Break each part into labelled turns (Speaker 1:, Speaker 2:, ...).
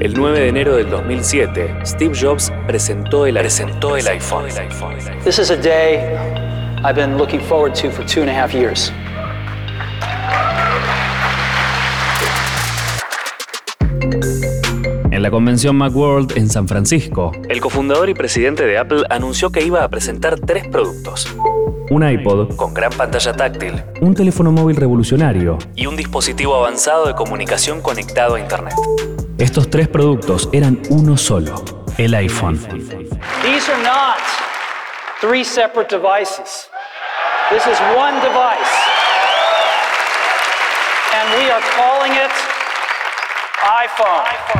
Speaker 1: El 9 de enero del 2007, Steve Jobs presentó el, presentó el iPhone.
Speaker 2: This is a day I've been looking forward to for two and a half years.
Speaker 1: En la convención Macworld en San Francisco, el cofundador y presidente de Apple anunció que iba a presentar tres productos. Un iPod con gran pantalla táctil, un teléfono móvil revolucionario y un dispositivo avanzado de comunicación conectado a Internet. Estos tres productos eran uno solo, el iPhone.
Speaker 2: These are not three separate devices. This is one device. And we are calling it iPhone.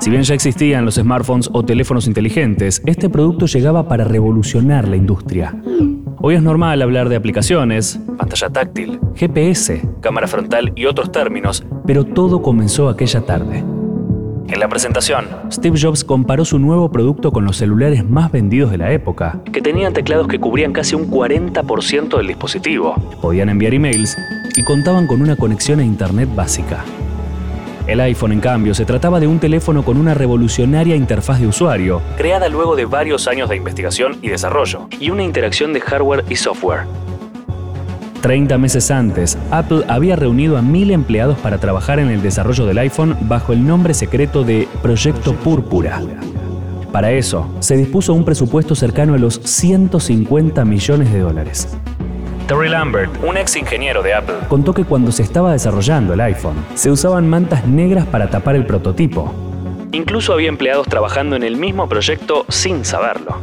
Speaker 1: Si bien ya existían los smartphones o teléfonos inteligentes, este producto llegaba para revolucionar la industria. Hoy es normal hablar de aplicaciones, pantalla táctil, GPS, cámara frontal y otros términos, pero todo comenzó aquella tarde. En la presentación, Steve Jobs comparó su nuevo producto con los celulares más vendidos de la época, que tenían teclados que cubrían casi un 40% del dispositivo, podían enviar emails y contaban con una conexión a Internet básica. El iPhone, en cambio, se trataba de un teléfono con una revolucionaria interfaz de usuario, creada luego de varios años de investigación y desarrollo, y una interacción de hardware y software. Treinta meses antes, Apple había reunido a mil empleados para trabajar en el desarrollo del iPhone bajo el nombre secreto de Proyecto Púrpura. Para eso, se dispuso un presupuesto cercano a los 150 millones de dólares. Terry Lambert, un ex ingeniero de Apple, contó que cuando se estaba desarrollando el iPhone, se usaban mantas negras para tapar el prototipo. Incluso había empleados trabajando en el mismo proyecto sin saberlo.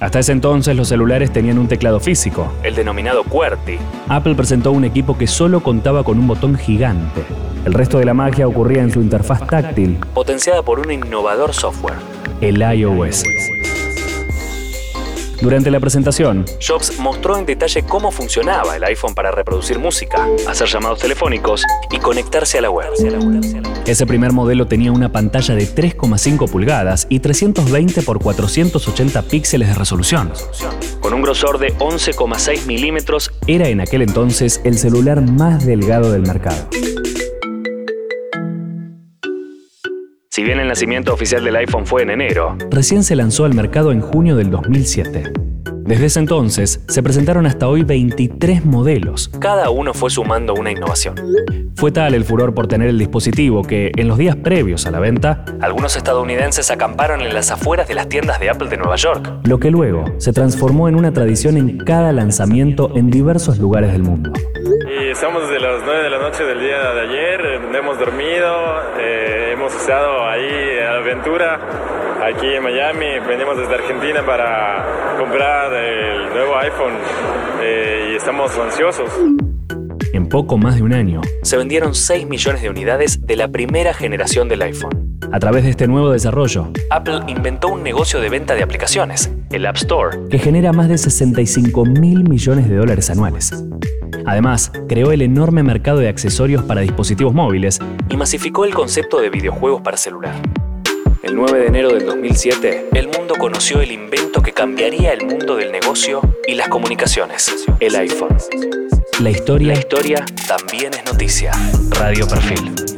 Speaker 1: Hasta ese entonces los celulares tenían un teclado físico, el denominado QWERTY. Apple presentó un equipo que solo contaba con un botón gigante. El resto de la magia ocurría en su interfaz táctil, potenciada por un innovador software, el iOS. Durante la presentación, Jobs mostró en detalle cómo funcionaba el iPhone para reproducir música, hacer llamados telefónicos y conectarse a la web. Ese primer modelo tenía una pantalla de 3,5 pulgadas y 320 x 480 píxeles de resolución. Con un grosor de 11,6 milímetros, era en aquel entonces el celular más delgado del mercado. Si bien el nacimiento oficial del iPhone fue en enero, recién se lanzó al mercado en junio del 2007. Desde ese entonces, se presentaron hasta hoy 23 modelos. Cada uno fue sumando una innovación. Fue tal el furor por tener el dispositivo que, en los días previos a la venta, algunos estadounidenses acamparon en las afueras de las tiendas de Apple de Nueva York. Lo que luego se transformó en una tradición en cada lanzamiento en diversos lugares del mundo.
Speaker 3: Estamos desde las 9 de la noche del día de ayer, hemos dormido, eh, hemos estado ahí a la aventura, aquí en Miami, venimos desde Argentina para comprar el nuevo iPhone eh, y estamos ansiosos.
Speaker 1: En poco más de un año, se vendieron 6 millones de unidades de la primera generación del iPhone. A través de este nuevo desarrollo, Apple inventó un negocio de venta de aplicaciones, el App Store, que genera más de 65 mil millones de dólares anuales. Además, creó el enorme mercado de accesorios para dispositivos móviles y masificó el concepto de videojuegos para celular. El 9 de enero del 2007, el mundo conoció el invento que cambiaría el mundo del negocio y las comunicaciones, el iPhone. La historia, la historia también es noticia. Radio Perfil.